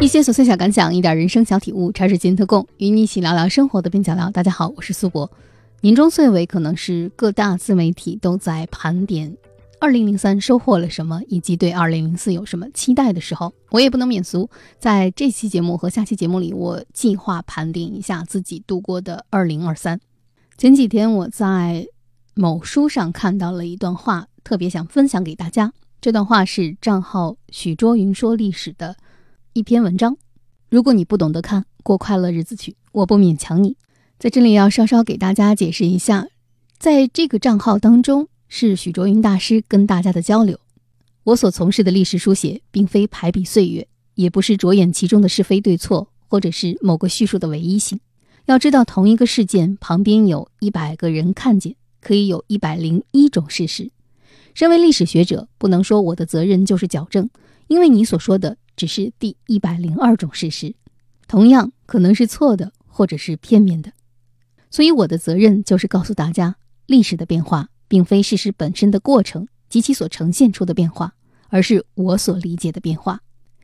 一些琐碎小感想，一点人生小体悟，茶水间特供，与你一起聊聊生活的边角料。大家好，我是苏博。年终岁尾可能是各大自媒体都在盘点二零零三收获了什么，以及对二零零四有什么期待的时候，我也不能免俗。在这期节目和下期节目里，我计划盘点一下自己度过的二零二三。前几天我在某书上看到了一段话，特别想分享给大家。这段话是账号许卓云说历史的。一篇文章，如果你不懂得看，过快乐日子去，我不勉强你。在这里要稍稍给大家解释一下，在这个账号当中是许卓云大师跟大家的交流。我所从事的历史书写，并非排比岁月，也不是着眼其中的是非对错，或者是某个叙述的唯一性。要知道，同一个事件旁边有一百个人看见，可以有一百零一种事实。身为历史学者，不能说我的责任就是矫正，因为你所说的。只是第一百零二种事实，同样可能是错的，或者是片面的。所以我的责任就是告诉大家，历史的变化并非事实本身的过程及其所呈现出的变化，而是我所理解的变化。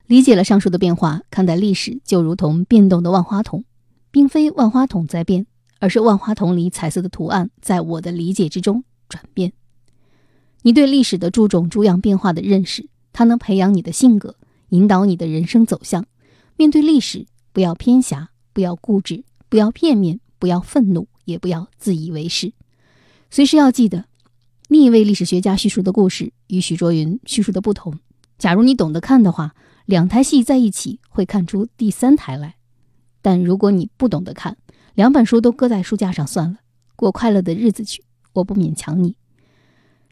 理解了上述的变化，看待历史就如同变动的万花筒，并非万花筒在变，而是万花筒里彩色的图案在我的理解之中转变。你对历史的注种诸样变化的认识，它能培养你的性格。引导你的人生走向。面对历史，不要偏狭，不要固执，不要片面，不要愤怒，也不要自以为是。随时要记得，另一位历史学家叙述的故事与许卓云叙述的不同。假如你懂得看的话，两台戏在一起会看出第三台来。但如果你不懂得看，两本书都搁在书架上算了，过快乐的日子去。我不勉强你。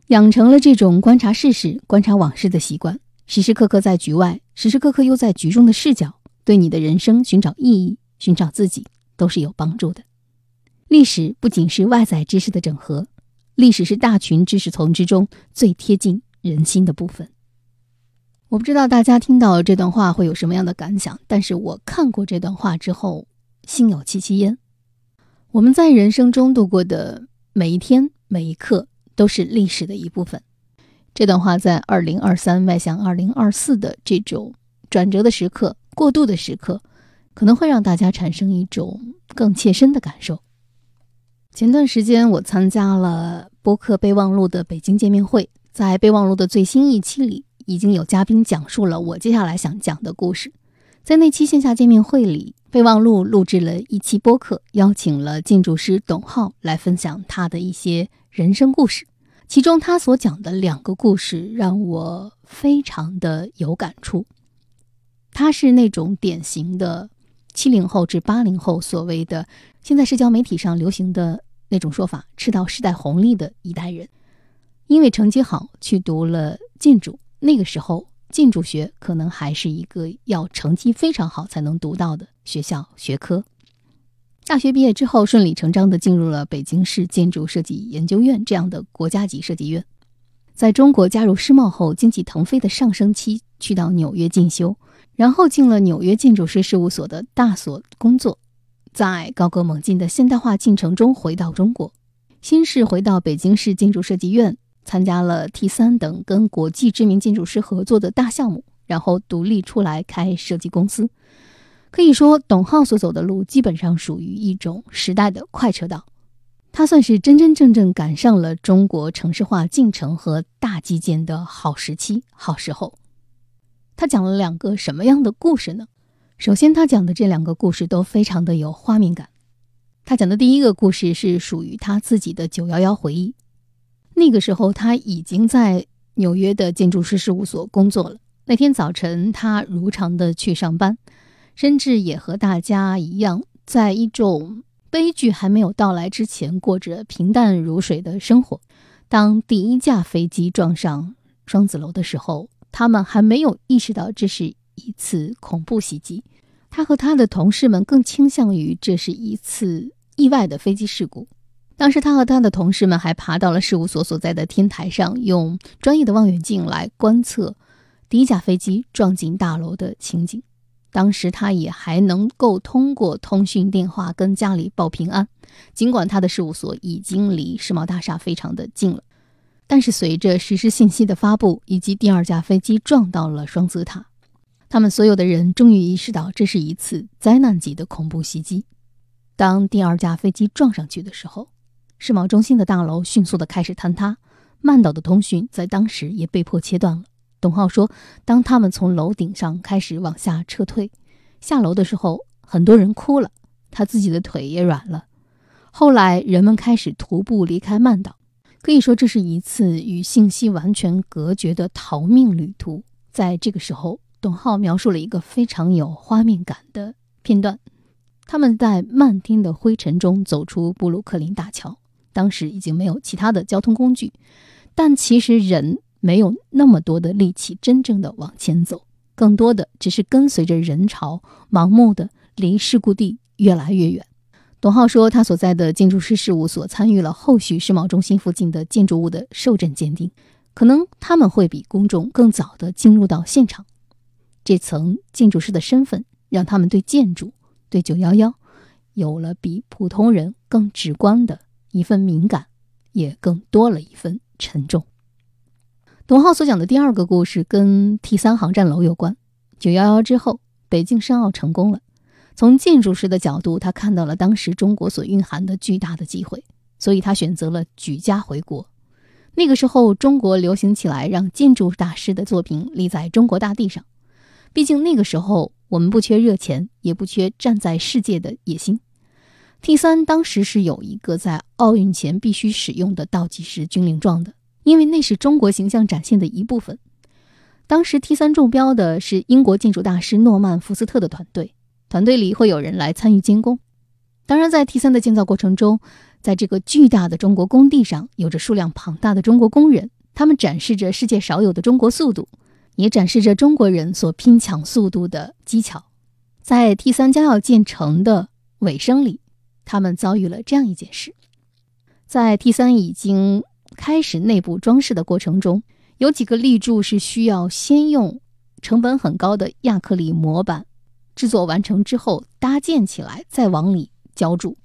养成了这种观察事实、观察往事的习惯。时时刻刻在局外，时时刻刻又在局中的视角，对你的人生寻找意义、寻找自己，都是有帮助的。历史不仅是外在知识的整合，历史是大群知识丛之中最贴近人心的部分。我不知道大家听到这段话会有什么样的感想，但是我看过这段话之后，心有戚戚焉。我们在人生中度过的每一天、每一刻，都是历史的一部分。这段话在二零二三迈向二零二四的这种转折的时刻、过渡的时刻，可能会让大家产生一种更切身的感受。前段时间，我参加了播客备忘录的北京见面会，在备忘录的最新一期里，已经有嘉宾讲述了我接下来想讲的故事。在那期线下见面会里，备忘录录制了一期播客，邀请了建筑师董浩来分享他的一些人生故事。其中他所讲的两个故事让我非常的有感触。他是那种典型的七零后至八零后所谓的现在社交媒体上流行的那种说法“吃到时代红利”的一代人，因为成绩好去读了建筑。那个时候，建筑学可能还是一个要成绩非常好才能读到的学校学科。大学毕业之后，顺理成章地进入了北京市建筑设计研究院这样的国家级设计院。在中国加入世贸后，经济腾飞的上升期，去到纽约进修，然后进了纽约建筑师事务所的大所工作。在高歌猛进的现代化进程中，回到中国，先是回到北京市建筑设计院，参加了 T 三等跟国际知名建筑师合作的大项目，然后独立出来开设计公司。可以说，董浩所走的路基本上属于一种时代的快车道，他算是真真正正赶上了中国城市化进程和大基建的好时期、好时候。他讲了两个什么样的故事呢？首先，他讲的这两个故事都非常的有画面感。他讲的第一个故事是属于他自己的九幺幺回忆，那个时候他已经在纽约的建筑师事务所工作了。那天早晨，他如常的去上班。甚至也和大家一样，在一种悲剧还没有到来之前，过着平淡如水的生活。当第一架飞机撞上双子楼的时候，他们还没有意识到这是一次恐怖袭击。他和他的同事们更倾向于这是一次意外的飞机事故。当时，他和他的同事们还爬到了事务所所在的天台上，用专业的望远镜来观测第一架飞机撞进大楼的情景。当时他也还能够通过通讯电话跟家里报平安，尽管他的事务所已经离世贸大厦非常的近了。但是随着实时信息的发布，以及第二架飞机撞到了双子塔，他们所有的人终于意识到，这是一次灾难级的恐怖袭击。当第二架飞机撞上去的时候，世贸中心的大楼迅速的开始坍塌，曼岛的通讯在当时也被迫切断了。董浩说，当他们从楼顶上开始往下撤退，下楼的时候，很多人哭了，他自己的腿也软了。后来，人们开始徒步离开曼岛，可以说这是一次与信息完全隔绝的逃命旅途。在这个时候，董浩描述了一个非常有画面感的片段。他们在漫天的灰尘中走出布鲁克林大桥，当时已经没有其他的交通工具，但其实人没有那么多的力气真正的往前走，更多的只是跟随着人潮，盲目的离事故地越来越远。董浩说，他所在的建筑师事务所参与了后续世贸中心附近的建筑物的受震鉴定，可能他们会比公众更早的进入到现场。这层建筑师的身份让他们对建筑。对九幺幺，有了比普通人更直观的一份敏感，也更多了一份沉重。董浩所讲的第二个故事跟 T 三航站楼有关。九幺幺之后，北京申奥成功了。从建筑师的角度，他看到了当时中国所蕴含的巨大的机会，所以他选择了举家回国。那个时候，中国流行起来让建筑大师的作品立在中国大地上。毕竟那个时候。我们不缺热钱，也不缺站在世界的野心。T 三当时是有一个在奥运前必须使用的倒计时军令状的，因为那是中国形象展现的一部分。当时 T 三中标的是英国建筑大师诺曼福斯特的团队，团队里会有人来参与监工。当然，在 T 三的建造过程中，在这个巨大的中国工地上，有着数量庞大的中国工人，他们展示着世界少有的中国速度。也展示着中国人所拼抢速度的技巧。在 T 三将要建成的尾声里，他们遭遇了这样一件事：在 T 三已经开始内部装饰的过程中，有几个立柱是需要先用成本很高的亚克力模板制作完成之后搭建起来，再往里浇筑。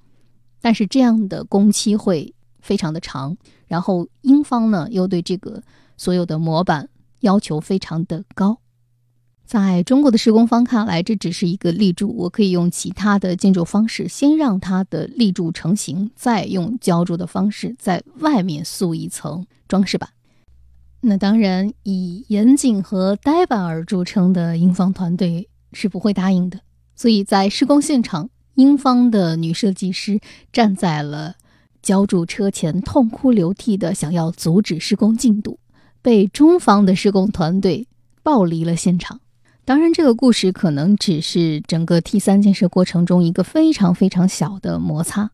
但是这样的工期会非常的长，然后英方呢又对这个所有的模板。要求非常的高，在中国的施工方看来，这只是一个立柱，我可以用其他的建筑方式先让它的立柱成型，再用浇筑的方式在外面塑一层装饰板。那当然，以严谨和呆板而著称的英方团队是不会答应的。所以在施工现场，英方的女设计师站在了浇筑车前，痛哭流涕的想要阻止施工进度。被中方的施工团队暴离了现场。当然，这个故事可能只是整个 T 三建设过程中一个非常非常小的摩擦。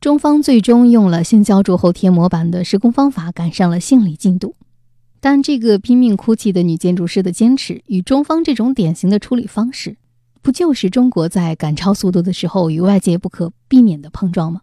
中方最终用了先浇筑后贴模板的施工方法，赶上了献礼进度。但这个拼命哭泣的女建筑师的坚持，与中方这种典型的处理方式，不就是中国在赶超速度的时候与外界不可避免的碰撞吗？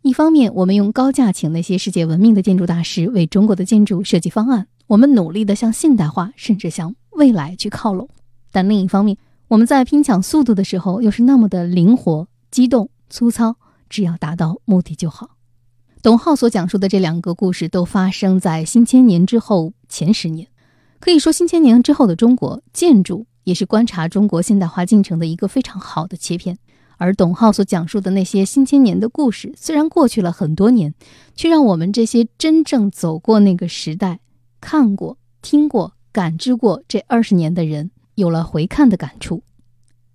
一方面，我们用高价请那些世界闻名的建筑大师为中国的建筑设计方案，我们努力地向现代化甚至向未来去靠拢；但另一方面，我们在拼抢速度的时候又是那么的灵活、机动、粗糙，只要达到目的就好。董浩所讲述的这两个故事都发生在新千年之后前十年，可以说新千年之后的中国建筑也是观察中国现代化进程的一个非常好的切片。而董浩所讲述的那些新千年的故事，虽然过去了很多年，却让我们这些真正走过那个时代、看过、听过、感知过这二十年的人，有了回看的感触。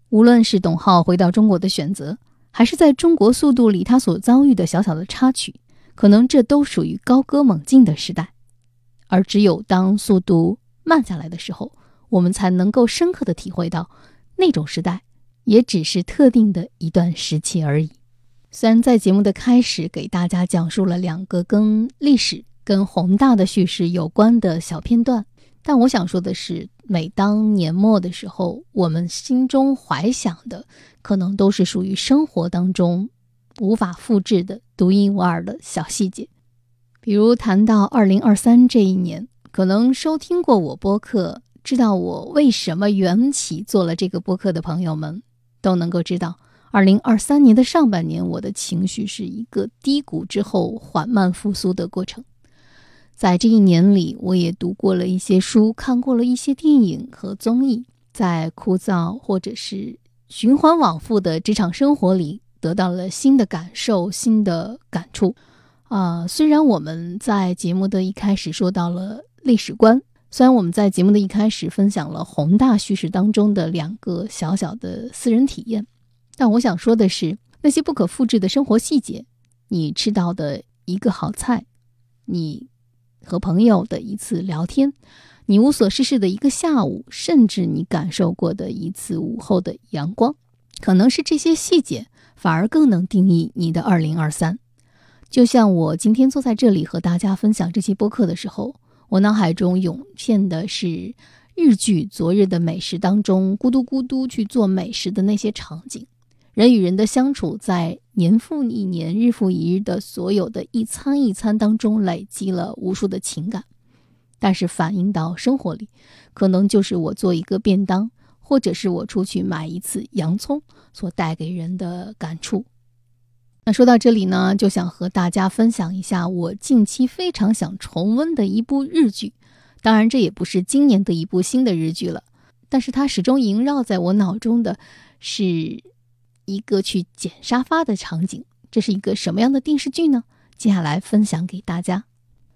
无论是董浩回到中国的选择，还是在中国速度里他所遭遇的小小的插曲，可能这都属于高歌猛进的时代。而只有当速度慢下来的时候，我们才能够深刻的体会到那种时代。也只是特定的一段时期而已。虽然在节目的开始给大家讲述了两个跟历史、跟宏大的叙事有关的小片段，但我想说的是，每当年末的时候，我们心中怀想的，可能都是属于生活当中无法复制的独一无二的小细节。比如谈到二零二三这一年，可能收听过我播客，知道我为什么缘起做了这个播客的朋友们。都能够知道，二零二三年的上半年，我的情绪是一个低谷之后缓慢复苏的过程。在这一年里，我也读过了一些书，看过了一些电影和综艺，在枯燥或者是循环往复的职场生活里，得到了新的感受、新的感触。啊，虽然我们在节目的一开始说到了历史观，虽然我们在节目的一开始分享了宏大叙事当中的两个小小的私人体验，但我想说的是，那些不可复制的生活细节，你吃到的一个好菜，你和朋友的一次聊天，你无所事事的一个下午，甚至你感受过的一次午后的阳光，可能是这些细节，反而更能定义你的二零二三。就像我今天坐在这里和大家分享这期播客的时候，我脑海中涌现的是日剧《昨日的美食》当中咕嘟咕嘟去做美食的那些场景，人与人的相处在年复一年、日复一日的所有的一餐一餐当中累积了无数的情感，但是反映到生活里，可能就是我做一个便当，或者是我出去买一次洋葱所带给人的感触。那说到这里呢，就想和大家分享一下我近期非常想重温的一部日剧。当然，这也不是今年的一部新的日剧了，但是它始终萦绕在我脑中的是一个去捡沙发的场景。这是一个什么样的电视剧呢？接下来分享给大家。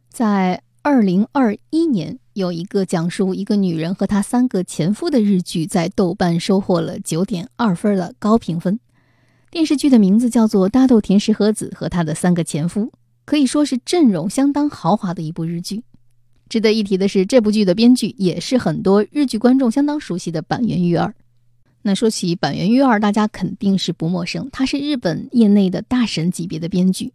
在二零二一年，有一个讲述一个女人和她三个前夫的日剧，在豆瓣收获了九点二分的高评分。电视剧的名字叫做《大豆田石和子和他的三个前夫》，可以说是阵容相当豪华的一部日剧。值得一提的是，这部剧的编剧也是很多日剧观众相当熟悉的板垣育二。那说起板垣裕二，大家肯定是不陌生，他是日本业内的大神级别的编剧，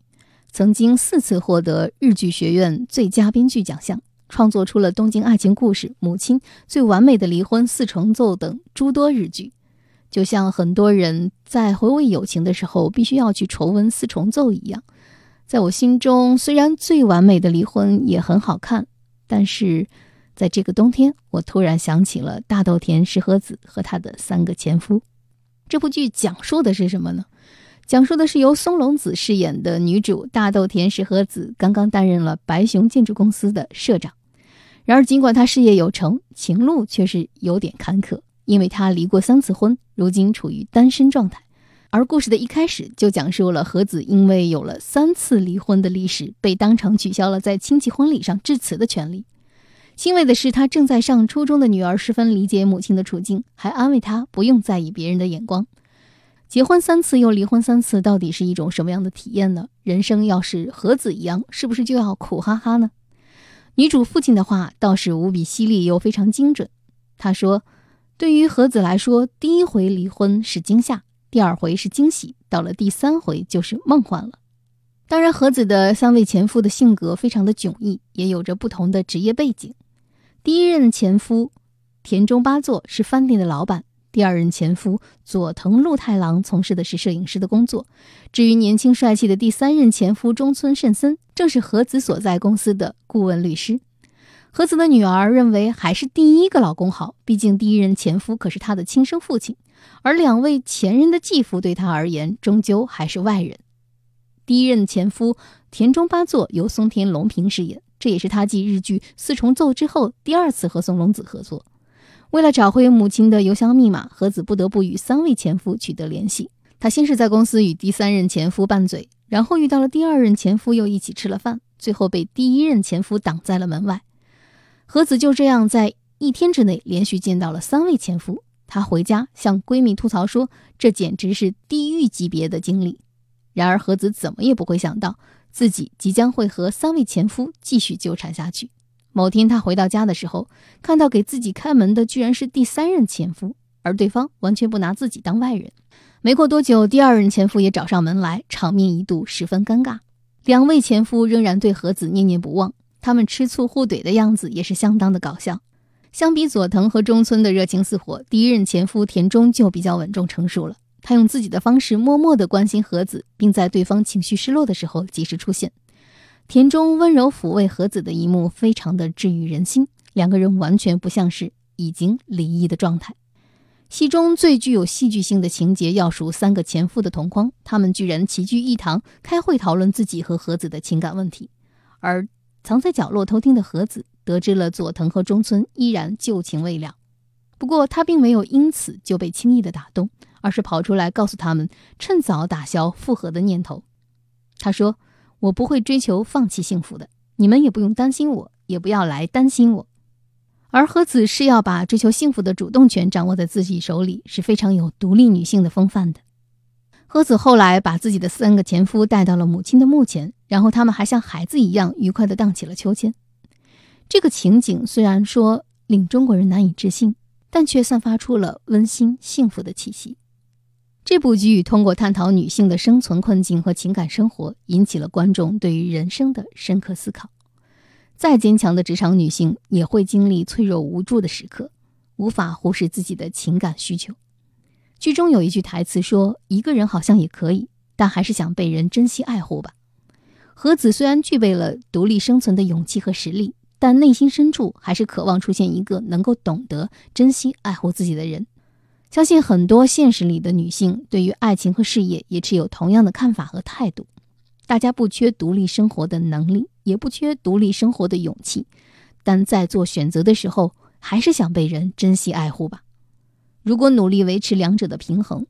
曾经四次获得日剧学院最佳编剧奖项，创作出了《东京爱情故事》《母亲》《最完美的离婚》《四重奏》等诸多日剧。就像很多人在回味友情的时候，必须要去重温四重奏一样，在我心中，虽然最完美的离婚也很好看，但是在这个冬天，我突然想起了大豆田石和子和他的三个前夫。这部剧讲述的是什么呢？讲述的是由松隆子饰演的女主大豆田石和子，刚刚担任了白熊建筑公司的社长。然而，尽管她事业有成，情路却是有点坎坷。因为她离过三次婚，如今处于单身状态，而故事的一开始就讲述了和子因为有了三次离婚的历史，被当场取消了在亲戚婚礼上致辞的权利。欣慰的是，他正在上初中的女儿十分理解母亲的处境，还安慰她不用在意别人的眼光。结婚三次又离婚三次，到底是一种什么样的体验呢？人生要是和子一样，是不是就要苦哈哈呢？女主父亲的话倒是无比犀利又非常精准，他说。对于何子来说，第一回离婚是惊吓，第二回是惊喜，到了第三回就是梦幻了。当然，何子的三位前夫的性格非常的迥异，也有着不同的职业背景。第一任前夫田中八作是饭店的老板，第二任前夫佐藤陆太郎从事的是摄影师的工作。至于年轻帅气的第三任前夫中村慎森，正是何子所在公司的顾问律师。和子的女儿认为还是第一个老公好，毕竟第一任前夫可是她的亲生父亲，而两位前任的继父对她而言终究还是外人。第一任前夫田中八作由松田龙平饰演，这也是他继日剧《四重奏》之后第二次和松隆子合作。为了找回母亲的邮箱密码，和子不得不与三位前夫取得联系。他先是在公司与第三任前夫拌嘴，然后遇到了第二任前夫，又一起吃了饭，最后被第一任前夫挡在了门外。和子就这样在一天之内连续见到了三位前夫。她回家向闺蜜吐槽说：“这简直是地狱级别的经历。”然而和子怎么也不会想到，自己即将会和三位前夫继续纠缠下去。某天，她回到家的时候，看到给自己开门的居然是第三任前夫，而对方完全不拿自己当外人。没过多久，第二任前夫也找上门来，场面一度十分尴尬。两位前夫仍然对和子念念不忘。他们吃醋互怼的样子也是相当的搞笑。相比佐藤和中村的热情似火，第一任前夫田中就比较稳重成熟了。他用自己的方式默默地关心和子，并在对方情绪失落的时候及时出现。田中温柔抚慰和子的一幕，非常的治愈人心。两个人完全不像是已经离异的状态。戏中最具有戏剧性的情节，要数三个前夫的同框，他们居然齐聚一堂开会讨论自己和和子的情感问题，而。藏在角落偷听的和子得知了佐藤和中村依然旧情未了。不过他并没有因此就被轻易的打动，而是跑出来告诉他们，趁早打消复合的念头。他说：“我不会追求放弃幸福的，你们也不用担心我，也不要来担心我。”而和子是要把追求幸福的主动权掌握在自己手里，是非常有独立女性的风范的。和子后来把自己的三个前夫带到了母亲的墓前，然后他们还像孩子一样愉快地荡起了秋千。这个情景虽然说令中国人难以置信，但却散发出了温馨幸福的气息。这部剧通过探讨女性的生存困境和情感生活，引起了观众对于人生的深刻思考。再坚强的职场女性也会经历脆弱无助的时刻，无法忽视自己的情感需求。剧中有一句台词说：“一个人好像也可以，但还是想被人珍惜爱护吧。”和子虽然具备了独立生存的勇气和实力，但内心深处还是渴望出现一个能够懂得珍惜爱护自己的人。相信很多现实里的女性对于爱情和事业也持有同样的看法和态度。大家不缺独立生活的能力。也不缺独立生活的勇气，但在做选择的时候，还是想被人珍惜爱护吧。如果努力维持两者的平衡，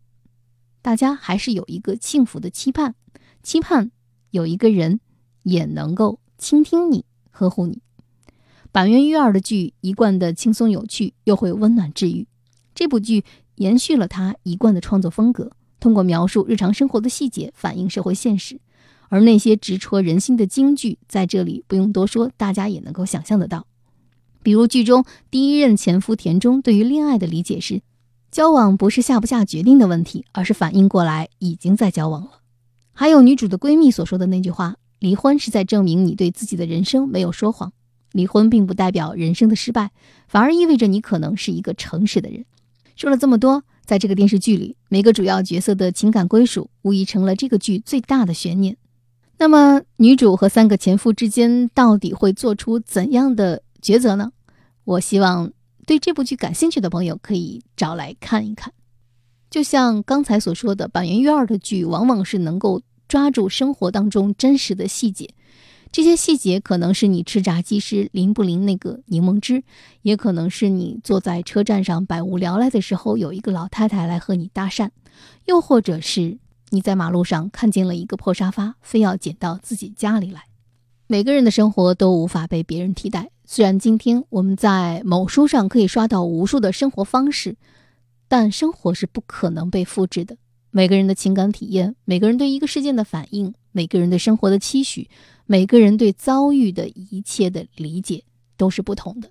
大家还是有一个幸福的期盼，期盼有一个人也能够倾听你、呵护你。板垣育二的剧一贯的轻松有趣，又会温暖治愈。这部剧延续了他一贯的创作风格，通过描述日常生活的细节，反映社会现实。而那些直戳人心的金句，在这里不用多说，大家也能够想象得到。比如剧中第一任前夫田中对于恋爱的理解是：交往不是下不下决定的问题，而是反应过来已经在交往了。还有女主的闺蜜所说的那句话：离婚是在证明你对自己的人生没有说谎。离婚并不代表人生的失败，反而意味着你可能是一个诚实的人。说了这么多，在这个电视剧里，每个主要角色的情感归属，无疑成了这个剧最大的悬念。那么，女主和三个前夫之间到底会做出怎样的抉择呢？我希望对这部剧感兴趣的朋友可以找来看一看。就像刚才所说的，板垣育二的剧往往是能够抓住生活当中真实的细节，这些细节可能是你吃炸鸡时淋不淋那个柠檬汁，也可能是你坐在车站上百无聊赖的时候有一个老太太来和你搭讪，又或者是。你在马路上看见了一个破沙发，非要捡到自己家里来。每个人的生活都无法被别人替代。虽然今天我们在某书上可以刷到无数的生活方式，但生活是不可能被复制的。每个人的情感体验，每个人对一个事件的反应，每个人对生活的期许，每个人对遭遇的一切的理解都是不同的。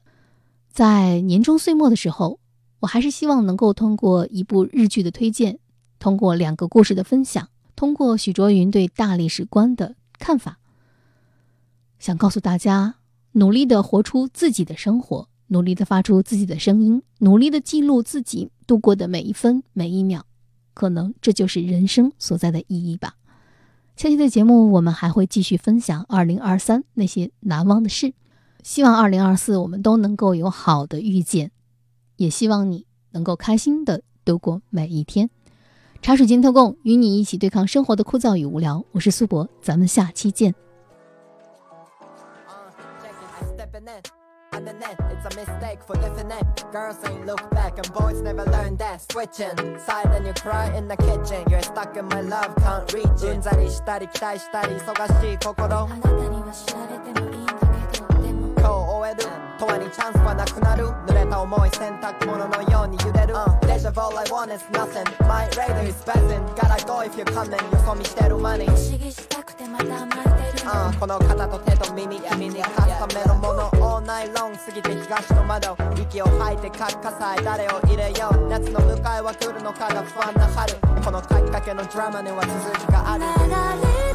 在年终岁末的时候，我还是希望能够通过一部日剧的推荐。通过两个故事的分享，通过许卓云对大历史观的看法，想告诉大家：努力的活出自己的生活，努力的发出自己的声音，努力的记录自己度过的每一分每一秒，可能这就是人生所在的意义吧。下期的节目，我们还会继续分享二零二三那些难忘的事。希望二零二四我们都能够有好的遇见，也希望你能够开心的度过每一天。茶水间特供，与你一起对抗生活的枯燥与无聊。我是苏博，咱们下期见。That's a mistake for definite. Girls ain't look back and boys never learn that. Switching side and you cry in the kitchen. You're stuck in my love, can't reach it. うんざりしたり期待したり忙しい心。あなたには知られてもいいんだけど、でも今日終える。永遠にチャンスはなくなる。濡れた重い洗濯物のように揺れる、uh, Deja vu I want is nothing. My radar is buzzing. Gotta go if you're coming. よそ見してるマニー不思議したくてまた巻いてる、uh, この肩と手と耳。君にカスタメのもの。All night long 過ぎて東の窓。息を吐いて核火災誰を入れよう。夏の迎えは来るのかが不安な春。この書きかけのドラマには続きがある。流れ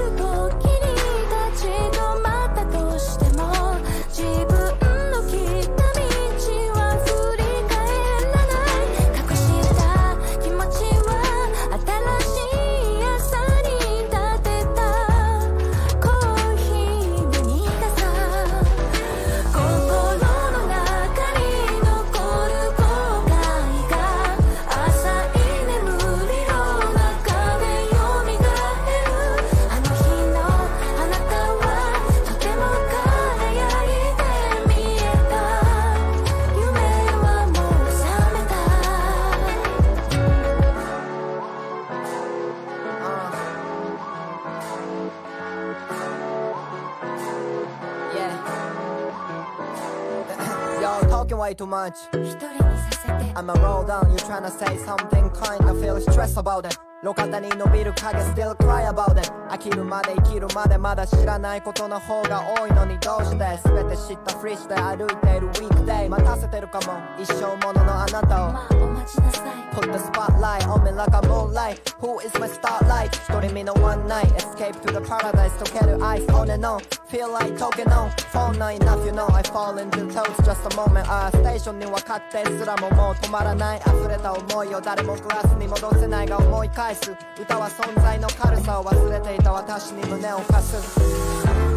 too much I'ma roll down, you tryna say something kind I feel stress about it 路肩に伸びる影 still cry about it 飽きるまで生きるまでまだ知らないことの方が多いのにどうして全て知ったふりして歩いているウィークデイ待たせてるかも一生もののあなたをまあお待ちなさい Put the spotlight on me like moonlight Who is my starlight? 一人身の one night Escape to the paradise 溶ける ice on and on Feel like talking on Phone not enough you know I fall into toes Just a moment ああステーションに分かってすらももう止まらない溢れた思いを誰もグラスに戻せないが思い返す歌は存在の軽さを忘れていた私に胸を貸す